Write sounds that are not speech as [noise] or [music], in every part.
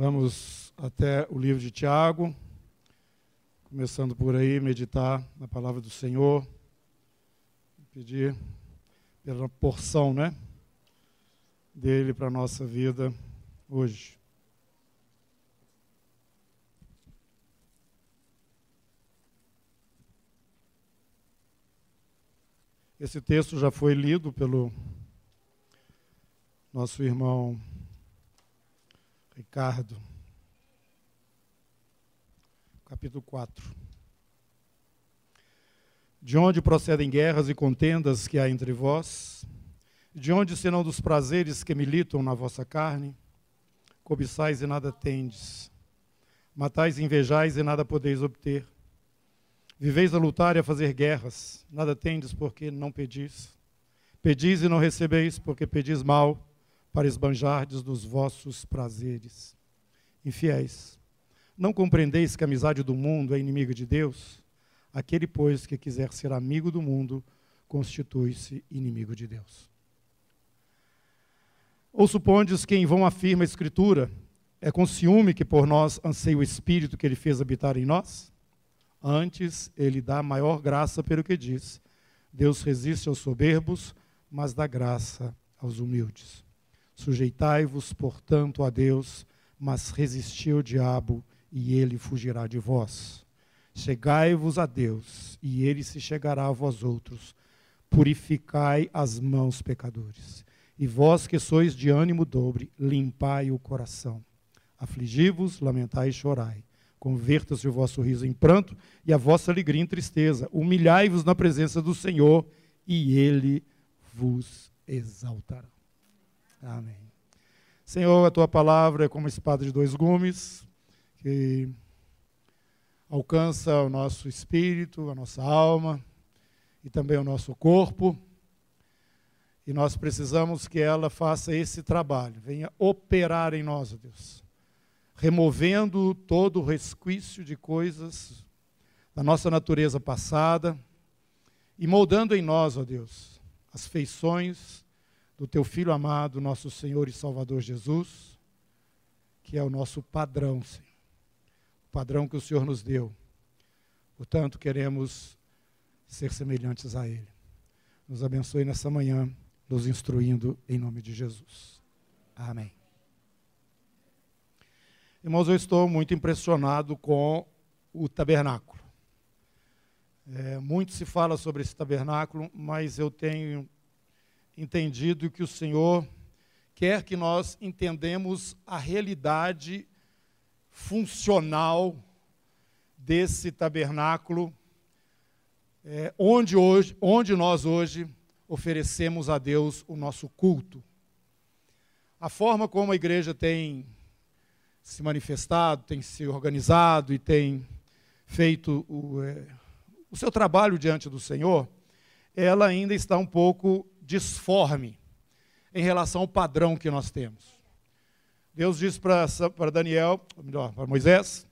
Vamos até o livro de Tiago, começando por aí, meditar na palavra do Senhor, pedir pela porção, né, dele para a nossa vida hoje. Esse texto já foi lido pelo nosso irmão Ricardo, capítulo 4. De onde procedem guerras e contendas que há entre vós? De onde senão dos prazeres que militam na vossa carne? Cobiçais e nada tendes, matais e invejais e nada podeis obter. Viveis a lutar e a fazer guerras, nada tendes porque não pedis. Pedis e não recebeis porque pedis mal para esbanjardes dos vossos prazeres. Infiéis, não compreendeis que a amizade do mundo é inimiga de Deus? Aquele, pois, que quiser ser amigo do mundo, constitui-se inimigo de Deus. Ou supondes que em vão afirma a Escritura, é com ciúme que por nós anseia o Espírito que ele fez habitar em nós? Antes, ele dá maior graça pelo que diz. Deus resiste aos soberbos, mas dá graça aos humildes. Sujeitai-vos, portanto, a Deus, mas resisti ao diabo, e ele fugirá de vós. Chegai-vos a Deus, e ele se chegará a vós outros. Purificai as mãos, pecadores. E vós que sois de ânimo dobre, limpai o coração. Afligi-vos, lamentai e chorai. Converta-se o vosso riso em pranto e a vossa alegria em tristeza. Humilhai-vos na presença do Senhor, e ele vos exaltará. Amém. Senhor, a tua palavra é como espada de dois gumes, que alcança o nosso espírito, a nossa alma e também o nosso corpo. E nós precisamos que ela faça esse trabalho, venha operar em nós, Deus, removendo todo o resquício de coisas da nossa natureza passada e moldando em nós, ó Deus, as feições do teu Filho amado, nosso Senhor e Salvador Jesus, que é o nosso padrão, Senhor. O padrão que o Senhor nos deu. Portanto, queremos ser semelhantes a Ele. Nos abençoe nessa manhã, nos instruindo em nome de Jesus. Amém. Irmãos, eu estou muito impressionado com o tabernáculo. É, muito se fala sobre esse tabernáculo, mas eu tenho entendido que o Senhor quer que nós entendemos a realidade funcional desse tabernáculo, é, onde, hoje, onde nós hoje oferecemos a Deus o nosso culto. A forma como a igreja tem se manifestado, tem se organizado e tem feito o, é, o seu trabalho diante do Senhor, ela ainda está um pouco disforme em relação ao padrão que nós temos. Deus disse para Daniel, melhor, para Moisés,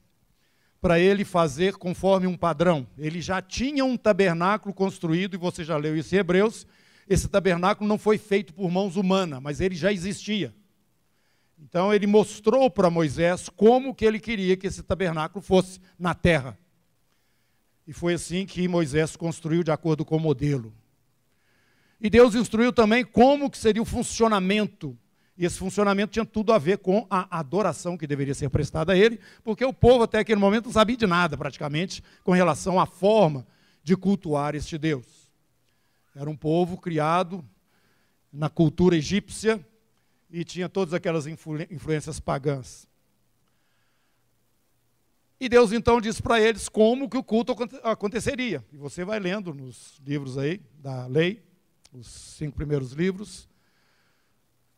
para ele fazer conforme um padrão. Ele já tinha um tabernáculo construído, e você já leu isso em Hebreus. Esse tabernáculo não foi feito por mãos humanas, mas ele já existia. Então ele mostrou para Moisés como que ele queria que esse tabernáculo fosse na terra. E foi assim que Moisés construiu de acordo com o modelo. E Deus instruiu também como que seria o funcionamento. E esse funcionamento tinha tudo a ver com a adoração que deveria ser prestada a ele, porque o povo até aquele momento não sabia de nada praticamente com relação à forma de cultuar este Deus. Era um povo criado na cultura egípcia e tinha todas aquelas influ influências pagãs. E Deus então disse para eles como que o culto aconteceria. E você vai lendo nos livros aí da lei, os cinco primeiros livros.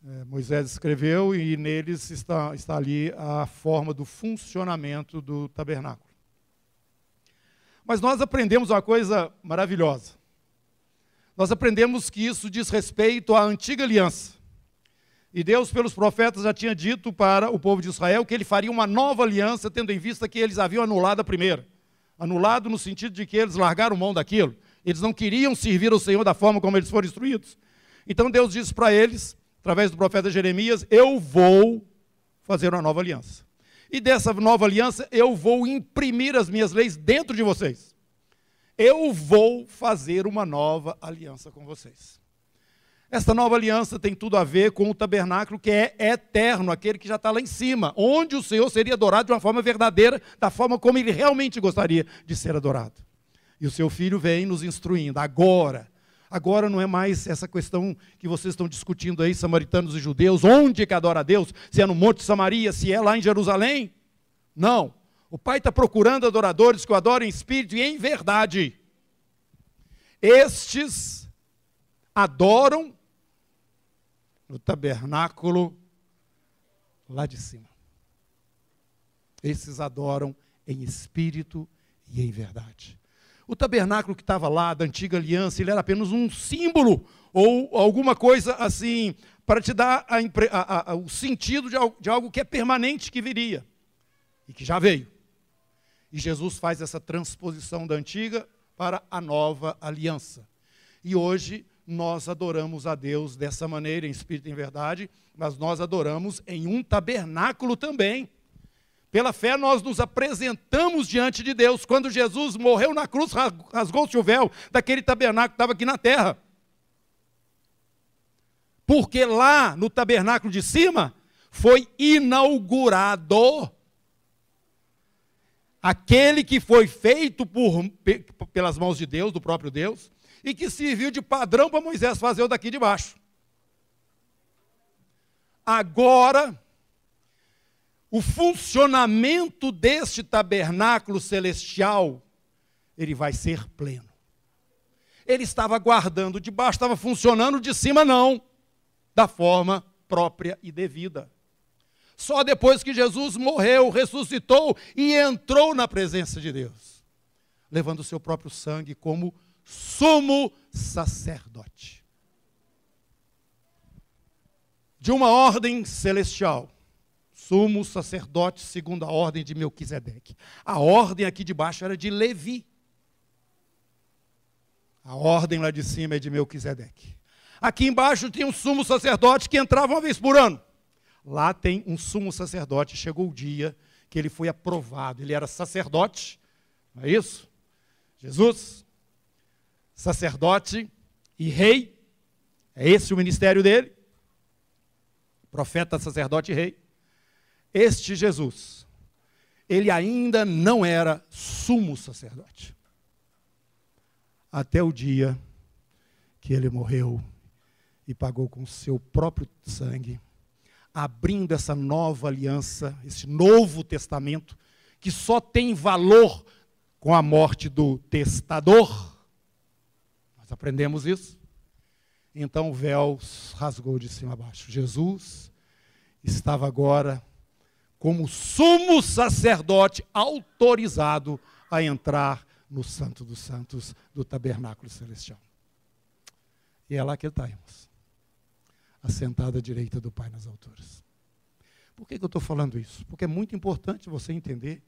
É, Moisés escreveu e neles está, está ali a forma do funcionamento do tabernáculo. Mas nós aprendemos uma coisa maravilhosa. Nós aprendemos que isso diz respeito à antiga aliança. E Deus, pelos profetas, já tinha dito para o povo de Israel que ele faria uma nova aliança, tendo em vista que eles haviam anulado a primeira. Anulado no sentido de que eles largaram mão daquilo. Eles não queriam servir ao Senhor da forma como eles foram instruídos. Então Deus disse para eles, através do profeta Jeremias: Eu vou fazer uma nova aliança. E dessa nova aliança eu vou imprimir as minhas leis dentro de vocês. Eu vou fazer uma nova aliança com vocês. Esta nova aliança tem tudo a ver com o tabernáculo que é eterno, aquele que já está lá em cima, onde o Senhor seria adorado de uma forma verdadeira, da forma como ele realmente gostaria de ser adorado. E o seu filho vem nos instruindo. Agora, agora não é mais essa questão que vocês estão discutindo aí, samaritanos e judeus, onde que adora a Deus? Se é no Monte Samaria, se é lá em Jerusalém? Não. O Pai está procurando adoradores que o adorem em espírito e em verdade. Estes adoram no tabernáculo lá de cima. Esses adoram em espírito e em verdade. O tabernáculo que estava lá, da antiga aliança, ele era apenas um símbolo ou alguma coisa assim, para te dar a, a, a, o sentido de algo, de algo que é permanente que viria e que já veio. E Jesus faz essa transposição da antiga para a nova aliança. E hoje nós adoramos a Deus dessa maneira, em espírito e em verdade, mas nós adoramos em um tabernáculo também. Pela fé, nós nos apresentamos diante de Deus. Quando Jesus morreu na cruz, rasgou-se o véu daquele tabernáculo que estava aqui na terra. Porque lá no tabernáculo de cima foi inaugurado aquele que foi feito por, pelas mãos de Deus, do próprio Deus, e que serviu de padrão para Moisés fazer o daqui de baixo. Agora, o funcionamento deste tabernáculo celestial, ele vai ser pleno. Ele estava guardando de baixo, estava funcionando de cima, não, da forma própria e devida. Só depois que Jesus morreu, ressuscitou e entrou na presença de Deus, levando o seu próprio sangue como sumo sacerdote. De uma ordem celestial, sumo sacerdote segundo a ordem de Melquisedeque. A ordem aqui de baixo era de Levi. A ordem lá de cima é de Melquisedeque. Aqui embaixo tem um sumo sacerdote que entrava uma vez por ano. Lá tem um sumo sacerdote. Chegou o dia que ele foi aprovado. Ele era sacerdote, não é isso? Jesus, sacerdote e rei. É esse o ministério dele. Profeta, sacerdote e rei. Este Jesus, ele ainda não era sumo sacerdote. Até o dia que ele morreu e pagou com seu próprio sangue, abrindo essa nova aliança, esse novo testamento, que só tem valor com a morte do testador nós aprendemos isso. Então o véu rasgou de cima a baixo. Jesus estava agora como sumo sacerdote autorizado a entrar no Santo dos Santos do tabernáculo celestial. E é lá que estamos, assentado à direita do Pai nas alturas. Por que, que eu estou falando isso? Porque é muito importante você entender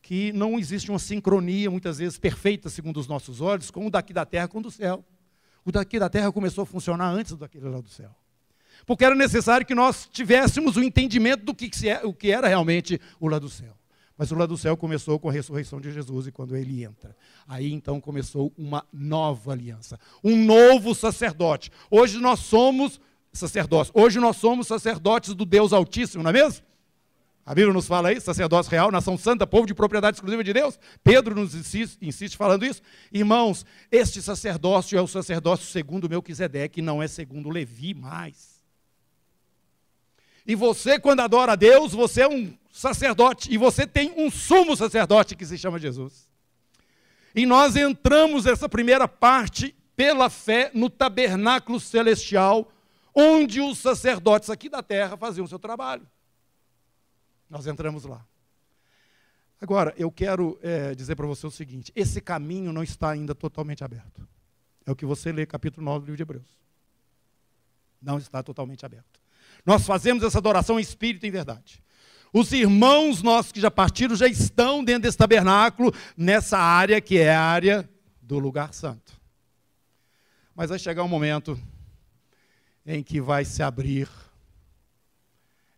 que não existe uma sincronia, muitas vezes perfeita, segundo os nossos olhos, com o daqui da terra com o do céu. O daqui da terra começou a funcionar antes daquele lá do céu. Porque era necessário que nós tivéssemos o entendimento do que, é, o que era realmente o lá do céu. Mas o lá do céu começou com a ressurreição de Jesus e quando ele entra. Aí então começou uma nova aliança, um novo sacerdote. Hoje nós somos sacerdotes. Hoje nós somos sacerdotes do Deus Altíssimo, não é mesmo? A Bíblia nos fala aí, sacerdócio real, nação santa, povo de propriedade exclusiva de Deus. Pedro nos insiste, insiste, falando isso. Irmãos, este sacerdócio é o sacerdócio segundo Melquisedeque, não é segundo Levi mais. E você, quando adora a Deus, você é um sacerdote, e você tem um sumo sacerdote que se chama Jesus. E nós entramos essa primeira parte pela fé no tabernáculo celestial, onde os sacerdotes aqui da terra faziam o seu trabalho. Nós entramos lá. Agora, eu quero é, dizer para você o seguinte: esse caminho não está ainda totalmente aberto. É o que você lê, capítulo 9 do livro de Hebreus. Não está totalmente aberto. Nós fazemos essa adoração em espírito e em verdade. Os irmãos nossos que já partiram já estão dentro desse tabernáculo, nessa área que é a área do lugar santo. Mas vai chegar um momento em que vai se abrir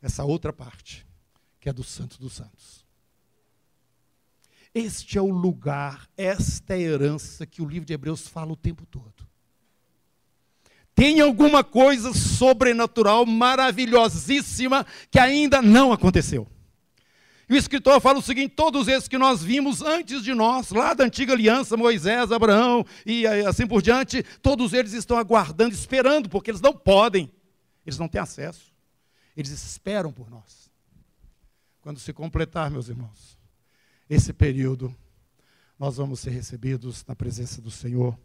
essa outra parte que é do Santo dos Santos. Este é o lugar, esta é a herança que o livro de Hebreus fala o tempo todo. Tem alguma coisa sobrenatural, maravilhosíssima, que ainda não aconteceu. E o escritor fala o seguinte: todos esses que nós vimos antes de nós, lá da antiga aliança, Moisés, Abraão e assim por diante, todos eles estão aguardando, esperando, porque eles não podem, eles não têm acesso, eles esperam por nós. Quando se completar, meus irmãos, esse período, nós vamos ser recebidos na presença do Senhor.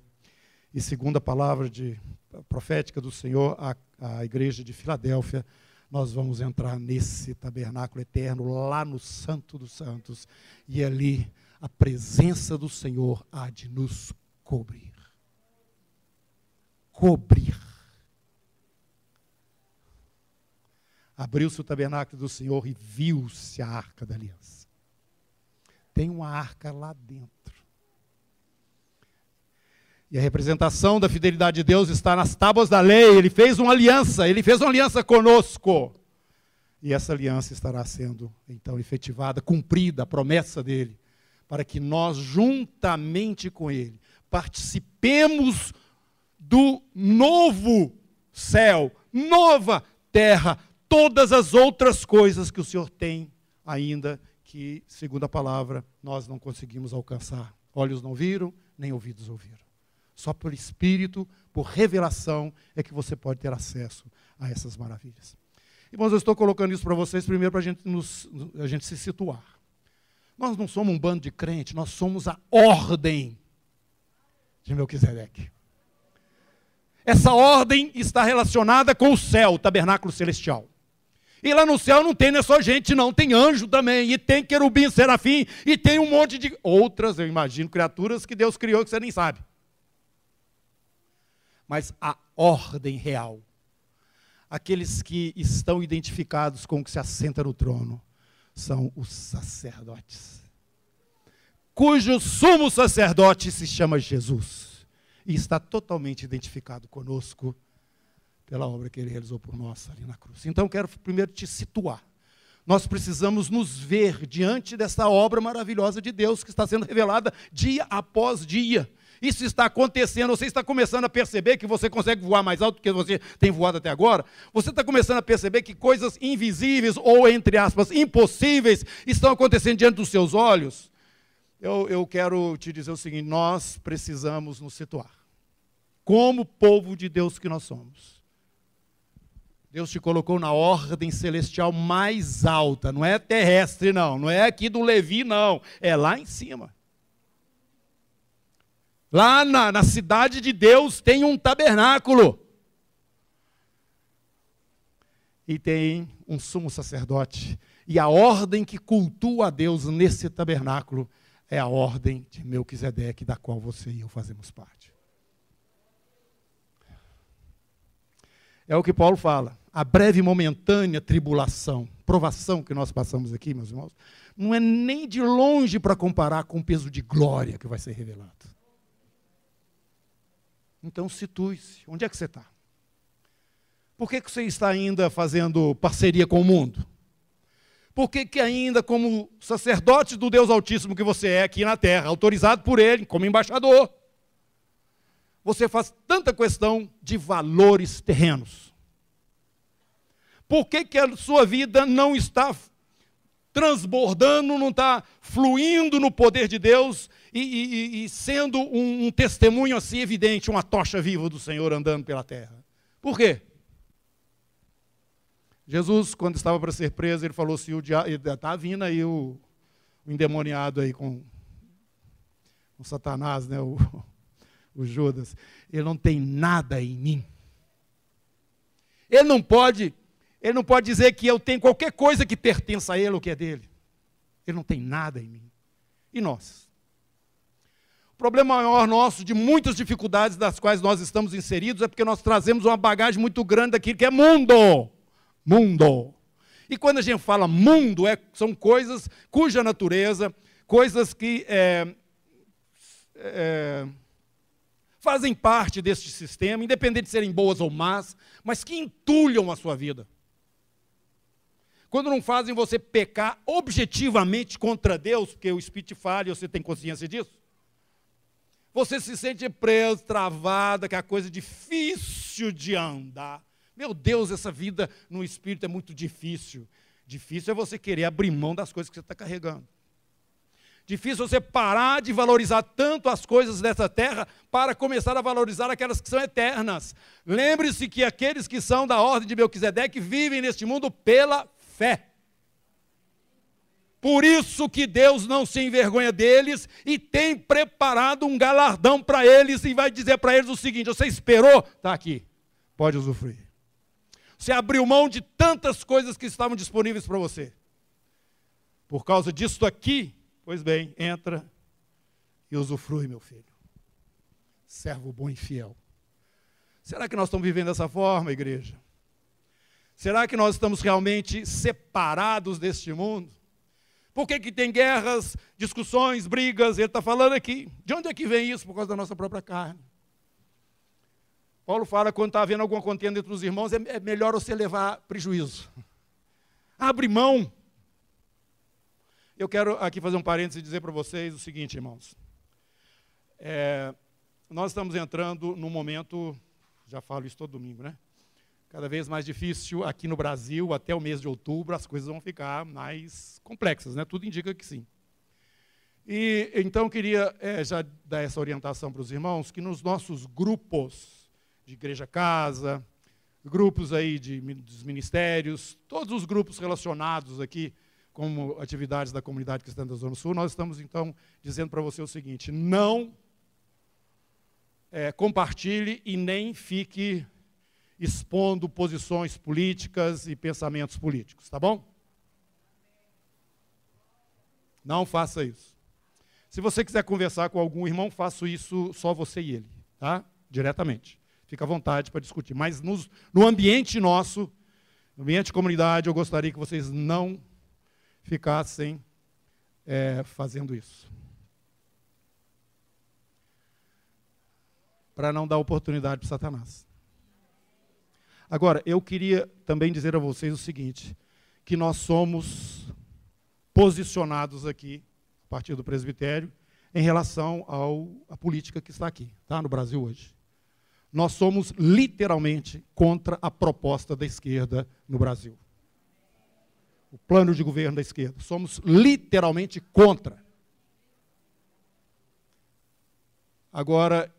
E segundo a palavra de, profética do Senhor à, à igreja de Filadélfia, nós vamos entrar nesse tabernáculo eterno, lá no Santo dos Santos, e ali a presença do Senhor há de nos cobrir. Cobrir. Abriu-se o tabernáculo do Senhor e viu-se a arca da aliança. Tem uma arca lá dentro. E a representação da fidelidade de Deus está nas tábuas da lei. Ele fez uma aliança, ele fez uma aliança conosco. E essa aliança estará sendo então efetivada, cumprida, a promessa dele, para que nós, juntamente com ele, participemos do novo céu, nova terra, todas as outras coisas que o Senhor tem ainda que, segundo a palavra, nós não conseguimos alcançar. Olhos não viram, nem ouvidos ouviram. Só por espírito, por revelação, é que você pode ter acesso a essas maravilhas. Irmãos, eu estou colocando isso para vocês primeiro para a gente se situar. Nós não somos um bando de crente, nós somos a ordem de Melquisedeque. Essa ordem está relacionada com o céu, o tabernáculo celestial. E lá no céu não tem é só gente, não, tem anjo também, e tem querubim, serafim, e tem um monte de outras, eu imagino, criaturas que Deus criou que você nem sabe mas a ordem real. Aqueles que estão identificados com o que se assenta no trono são os sacerdotes, cujo sumo sacerdote se chama Jesus e está totalmente identificado conosco pela obra que ele realizou por nós ali na cruz. Então, quero primeiro te situar. Nós precisamos nos ver diante dessa obra maravilhosa de Deus que está sendo revelada dia após dia. Isso está acontecendo, você está começando a perceber que você consegue voar mais alto do que você tem voado até agora. Você está começando a perceber que coisas invisíveis ou, entre aspas, impossíveis estão acontecendo diante dos seus olhos. Eu, eu quero te dizer o seguinte: nós precisamos nos situar. Como povo de Deus que nós somos. Deus te colocou na ordem celestial mais alta, não é terrestre, não, não é aqui do Levi, não, é lá em cima. Lá na, na cidade de Deus tem um tabernáculo. E tem um sumo sacerdote. E a ordem que cultua a Deus nesse tabernáculo é a ordem de Melquisedeque, da qual você e eu fazemos parte. É o que Paulo fala. A breve e momentânea tribulação, provação que nós passamos aqui, meus irmãos, não é nem de longe para comparar com o peso de glória que vai ser revelado. Então situe-se. Onde é que você está? Por que, que você está ainda fazendo parceria com o mundo? Por que, que ainda, como sacerdote do Deus Altíssimo que você é aqui na terra, autorizado por Ele, como embaixador, você faz tanta questão de valores terrenos? Por que, que a sua vida não está transbordando, não está fluindo no poder de Deus e, e, e sendo um, um, testemunho assim evidente, uma tocha viva do Senhor andando pela terra. Por quê? Jesus, quando estava para ser preso, ele falou assim: está vindo aí o, o, endemoniado aí com, com Satanás, né, o, [laughs] o Judas. Ele não tem nada em mim. Ele não pode, ele não pode dizer que eu tenho qualquer coisa que pertença a ele ou que é dele. Ele não tem nada em mim. E nós? problema maior nosso, de muitas dificuldades das quais nós estamos inseridos, é porque nós trazemos uma bagagem muito grande daquilo que é mundo. Mundo. E quando a gente fala mundo, é, são coisas cuja natureza, coisas que é, é, fazem parte deste sistema, independente de serem boas ou más, mas que entulham a sua vida. Quando não fazem você pecar objetivamente contra Deus, porque o Espírito fala e você tem consciência disso, você se sente preso, travado, que é a coisa difícil de andar. Meu Deus, essa vida no Espírito é muito difícil. Difícil é você querer abrir mão das coisas que você está carregando. Difícil você parar de valorizar tanto as coisas dessa terra para começar a valorizar aquelas que são eternas. Lembre-se que aqueles que são da ordem de Melquisedeque vivem neste mundo pela fé. Por isso que Deus não se envergonha deles e tem preparado um galardão para eles e vai dizer para eles o seguinte: você esperou? Está aqui, pode usufruir. Você abriu mão de tantas coisas que estavam disponíveis para você. Por causa disso aqui, Pois bem, entra e usufrui, meu filho. Servo bom e fiel. Será que nós estamos vivendo dessa forma, igreja? Será que nós estamos realmente separados deste mundo? Por que, que tem guerras, discussões, brigas? Ele está falando aqui. De onde é que vem isso? Por causa da nossa própria carne. Paulo fala quando está havendo alguma contenda entre os irmãos, é, é melhor você levar prejuízo. Abre mão eu quero aqui fazer um parênteses e dizer para vocês o seguinte, irmãos. É, nós estamos entrando num momento, já falo isso todo domingo, né? Cada vez mais difícil aqui no Brasil, até o mês de outubro, as coisas vão ficar mais complexas, né? Tudo indica que sim. E então eu queria é, já dar essa orientação para os irmãos que nos nossos grupos de igreja casa, grupos aí de, dos ministérios, todos os grupos relacionados aqui como atividades da comunidade cristã da Zona Sul, nós estamos então dizendo para você o seguinte: não é, compartilhe e nem fique expondo posições políticas e pensamentos políticos, tá bom? Não faça isso. Se você quiser conversar com algum irmão, faça isso só você e ele, tá? Diretamente. Fica à vontade para discutir. Mas no, ambiente nosso, no ambiente de comunidade, eu gostaria que vocês não ficassem é, fazendo isso. Para não dar oportunidade para Satanás. Agora, eu queria também dizer a vocês o seguinte: que nós somos posicionados aqui, a partir do presbitério, em relação à política que está aqui, tá, no Brasil hoje. Nós somos literalmente contra a proposta da esquerda no Brasil o plano de governo da esquerda. Somos literalmente contra. Agora,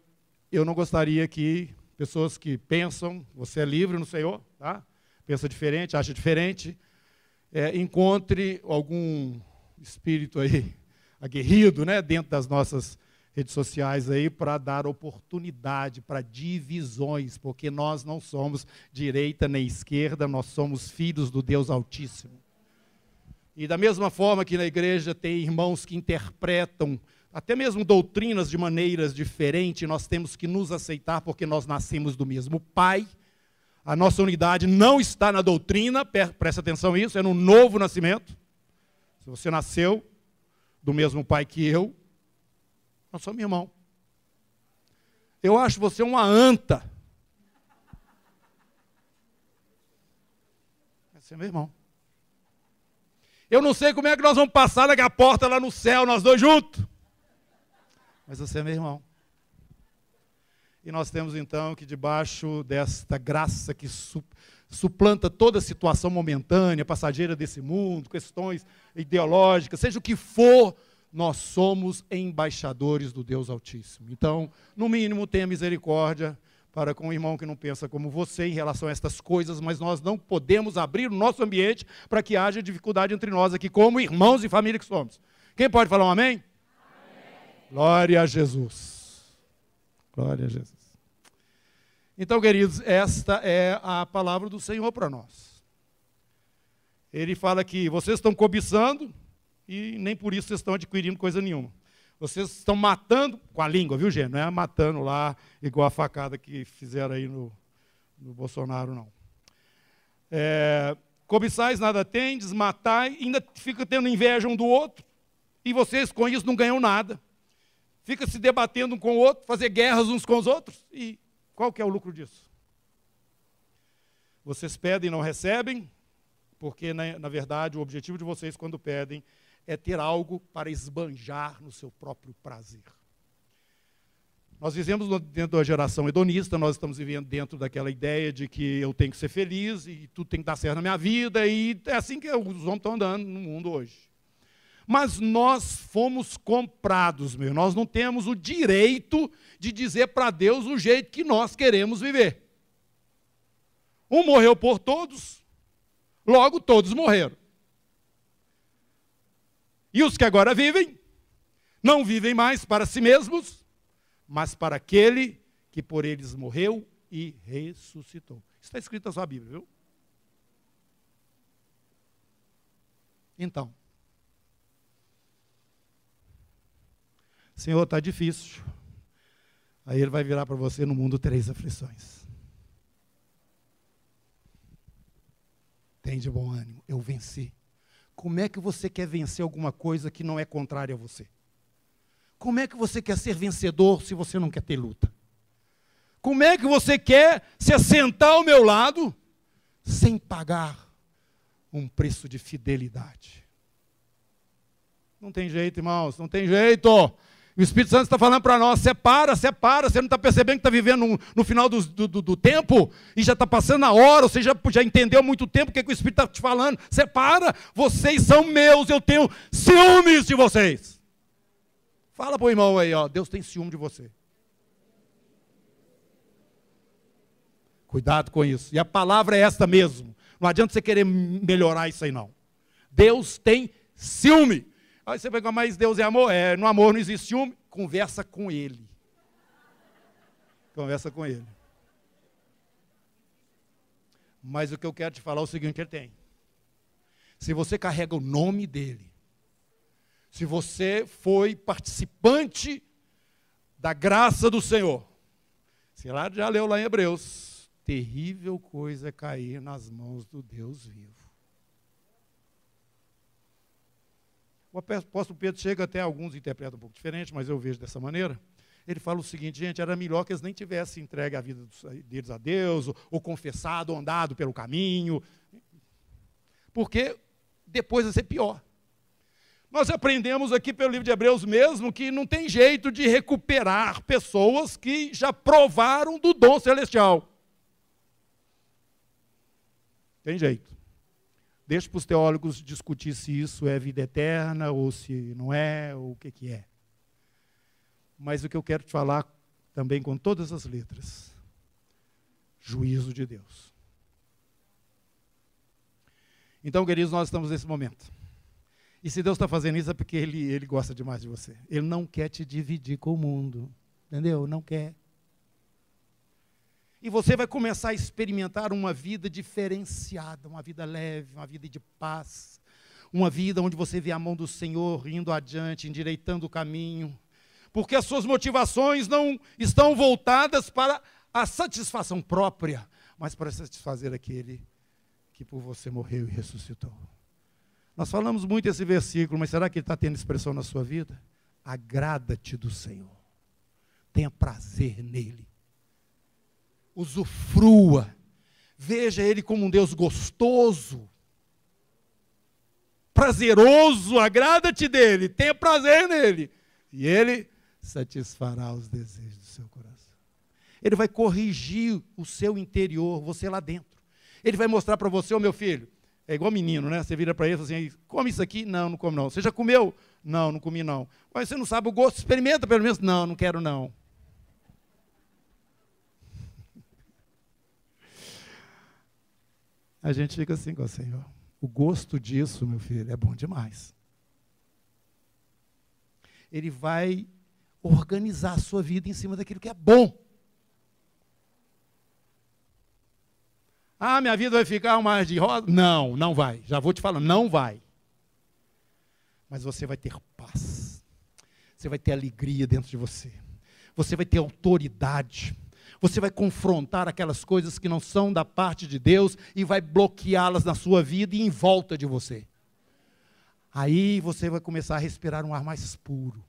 eu não gostaria que pessoas que pensam, você é livre no Senhor, tá? pensa diferente, acha diferente, é, encontre algum espírito aí [laughs] aguerrido né, dentro das nossas redes sociais aí para dar oportunidade para divisões, porque nós não somos direita nem esquerda, nós somos filhos do Deus Altíssimo. E da mesma forma que na igreja tem irmãos que interpretam até mesmo doutrinas de maneiras diferentes, nós temos que nos aceitar porque nós nascemos do mesmo Pai. A nossa unidade não está na doutrina, presta atenção nisso, é no novo nascimento. Se você nasceu do mesmo pai que eu, nós somos irmão. Eu acho você uma anta. Você é meu irmão. Eu não sei como é que nós vamos passar naquela porta lá no céu, nós dois juntos. Mas você é meu irmão. E nós temos então que debaixo desta graça que suplanta toda situação momentânea, passageira desse mundo, questões ideológicas, seja o que for, nós somos embaixadores do Deus Altíssimo. Então, no mínimo, tenha misericórdia para com o irmão que não pensa como você em relação a estas coisas, mas nós não podemos abrir o nosso ambiente para que haja dificuldade entre nós aqui, como irmãos e família que somos. Quem pode falar um amém? Glória a Jesus. Glória a Jesus. Então, queridos, esta é a palavra do Senhor para nós. Ele fala que vocês estão cobiçando e nem por isso vocês estão adquirindo coisa nenhuma. Vocês estão matando com a língua, viu, gente? Não é matando lá igual a facada que fizeram aí no, no Bolsonaro, não. É, cobiçais nada tem, desmatai, ainda fica tendo inveja um do outro, e vocês com isso não ganham nada. Fica se debatendo um com o outro, fazer guerras uns com os outros, e qual que é o lucro disso? Vocês pedem e não recebem, porque, na, na verdade, o objetivo de vocês, quando pedem, é ter algo para esbanjar no seu próprio prazer. Nós vivemos dentro da geração hedonista, nós estamos vivendo dentro daquela ideia de que eu tenho que ser feliz e tudo tem que dar certo na minha vida, e é assim que os homens estão andando no mundo hoje. Mas nós fomos comprados, meu. Nós não temos o direito de dizer para Deus o jeito que nós queremos viver. Um morreu por todos, logo todos morreram. E os que agora vivem, não vivem mais para si mesmos, mas para aquele que por eles morreu e ressuscitou. Está escrito na sua Bíblia, viu? Então, Senhor, está difícil. Aí ele vai virar para você no mundo três aflições. Tem de bom ânimo, eu venci. Como é que você quer vencer alguma coisa que não é contrária a você? Como é que você quer ser vencedor se você não quer ter luta? Como é que você quer se assentar ao meu lado sem pagar um preço de fidelidade? Não tem jeito, irmãos, não tem jeito. O Espírito Santo está falando para nós: separa, separa. Você não está percebendo que está vivendo no, final do, do, do, tempo e já está passando a hora, você já, já entendeu há muito tempo o que, que o Espírito está te falando. Separa, vocês são meus, eu tenho ciúmes de vocês. Fala para o irmão aí, ó, Deus tem ciúme de você. Cuidado com isso. E a palavra é esta mesmo. Não adianta você querer melhorar isso aí, não. Deus tem ciúme. Aí você vai mas Deus é amor? É, no amor não existe ciúme. Conversa com Ele. Conversa com Ele. Mas o que eu quero te falar é o seguinte: Ele tem. Se você carrega o nome dEle, se você foi participante da graça do Senhor. Você lá já leu lá em Hebreus. Terrível coisa é cair nas mãos do Deus vivo. O apóstolo Pedro chega até alguns interpretam um pouco diferente, mas eu vejo dessa maneira. Ele fala o seguinte, gente, era melhor que eles nem tivessem entregue a vida deles a Deus, ou, ou confessado, ou andado pelo caminho, porque depois vai ser pior. Nós aprendemos aqui pelo livro de Hebreus mesmo que não tem jeito de recuperar pessoas que já provaram do dom celestial. Tem jeito. Deixa para os teólogos discutir se isso é vida eterna ou se não é, ou o que, que é. Mas o que eu quero te falar também com todas as letras: juízo de Deus. Então, queridos, nós estamos nesse momento. E se Deus está fazendo isso é porque ele, ele gosta demais de você. Ele não quer te dividir com o mundo. Entendeu? Não quer. E você vai começar a experimentar uma vida diferenciada, uma vida leve, uma vida de paz, uma vida onde você vê a mão do Senhor indo adiante, endireitando o caminho, porque as suas motivações não estão voltadas para a satisfação própria, mas para satisfazer aquele que por você morreu e ressuscitou. Nós falamos muito esse versículo, mas será que ele está tendo expressão na sua vida? Agrada-te do Senhor. Tenha prazer nele. Usufrua. Veja ele como um Deus gostoso, prazeroso, agrada-te dele, tenha prazer nele. E ele satisfará os desejos do seu coração. Ele vai corrigir o seu interior, você lá dentro. Ele vai mostrar para você, ô oh, meu filho, é igual menino, né? Você vira para ele e fala assim: come isso aqui? Não, não come não. Você já comeu? Não, não comi não. Mas você não sabe o gosto? Experimenta pelo menos. Não, não quero não. A gente fica assim com o Senhor. O gosto disso, meu filho, é bom demais. Ele vai organizar a sua vida em cima daquilo que é bom. Ah, minha vida vai ficar mais de rosa? Não, não vai. Já vou te falando, não vai. Mas você vai ter paz. Você vai ter alegria dentro de você. Você vai ter autoridade. Você vai confrontar aquelas coisas que não são da parte de Deus e vai bloqueá-las na sua vida e em volta de você. Aí você vai começar a respirar um ar mais puro.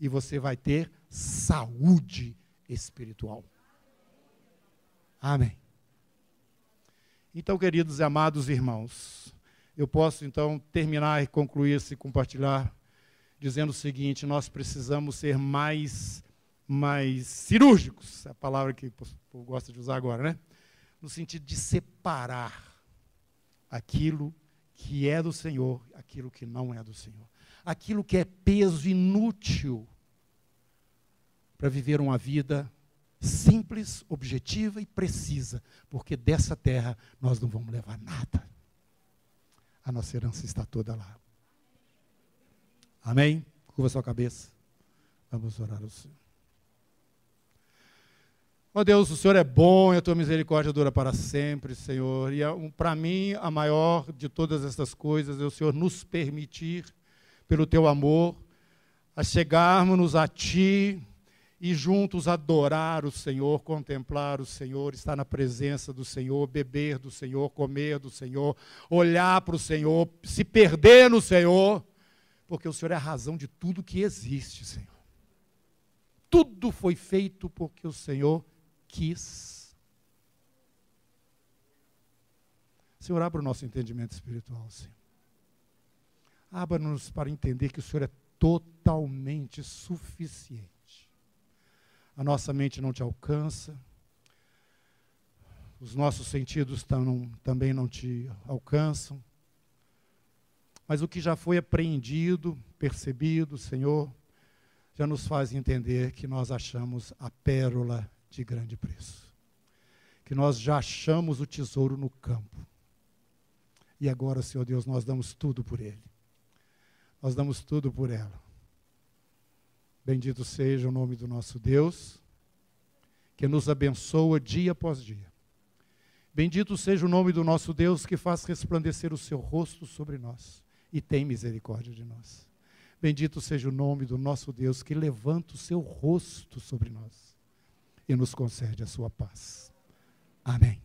E você vai ter saúde espiritual. Amém. Então, queridos e amados irmãos, eu posso então terminar e concluir esse compartilhar dizendo o seguinte: nós precisamos ser mais, mais cirúrgicos, é a palavra que eu gosto de usar agora, né? No sentido de separar aquilo que é do Senhor, aquilo que não é do Senhor. Aquilo que é peso inútil para viver uma vida simples, objetiva e precisa, porque dessa terra nós não vamos levar nada. A nossa herança está toda lá. Amém? Curva sua cabeça. Vamos orar ao Senhor. Ó oh Deus, o Senhor é bom e a tua misericórdia dura para sempre, Senhor. E é para mim, a maior de todas essas coisas é o Senhor nos permitir, pelo teu amor, a chegarmos a Ti e juntos adorar o Senhor, contemplar o Senhor, estar na presença do Senhor, beber do Senhor, comer do Senhor, olhar para o Senhor, se perder no Senhor, porque o Senhor é a razão de tudo que existe, Senhor. Tudo foi feito porque o Senhor quis. Senhor, abra o nosso entendimento espiritual, Senhor. Abra-nos para entender que o Senhor é totalmente suficiente a nossa mente não te alcança, os nossos sentidos tam, também não te alcançam. Mas o que já foi apreendido, percebido, Senhor, já nos faz entender que nós achamos a pérola de grande preço. Que nós já achamos o tesouro no campo. E agora, Senhor Deus, nós damos tudo por ele. Nós damos tudo por ela. Bendito seja o nome do nosso Deus, que nos abençoa dia após dia. Bendito seja o nome do nosso Deus, que faz resplandecer o seu rosto sobre nós e tem misericórdia de nós. Bendito seja o nome do nosso Deus, que levanta o seu rosto sobre nós e nos concede a sua paz. Amém.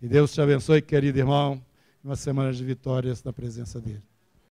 E Deus te abençoe, querido irmão, uma semana de vitórias na presença dEle.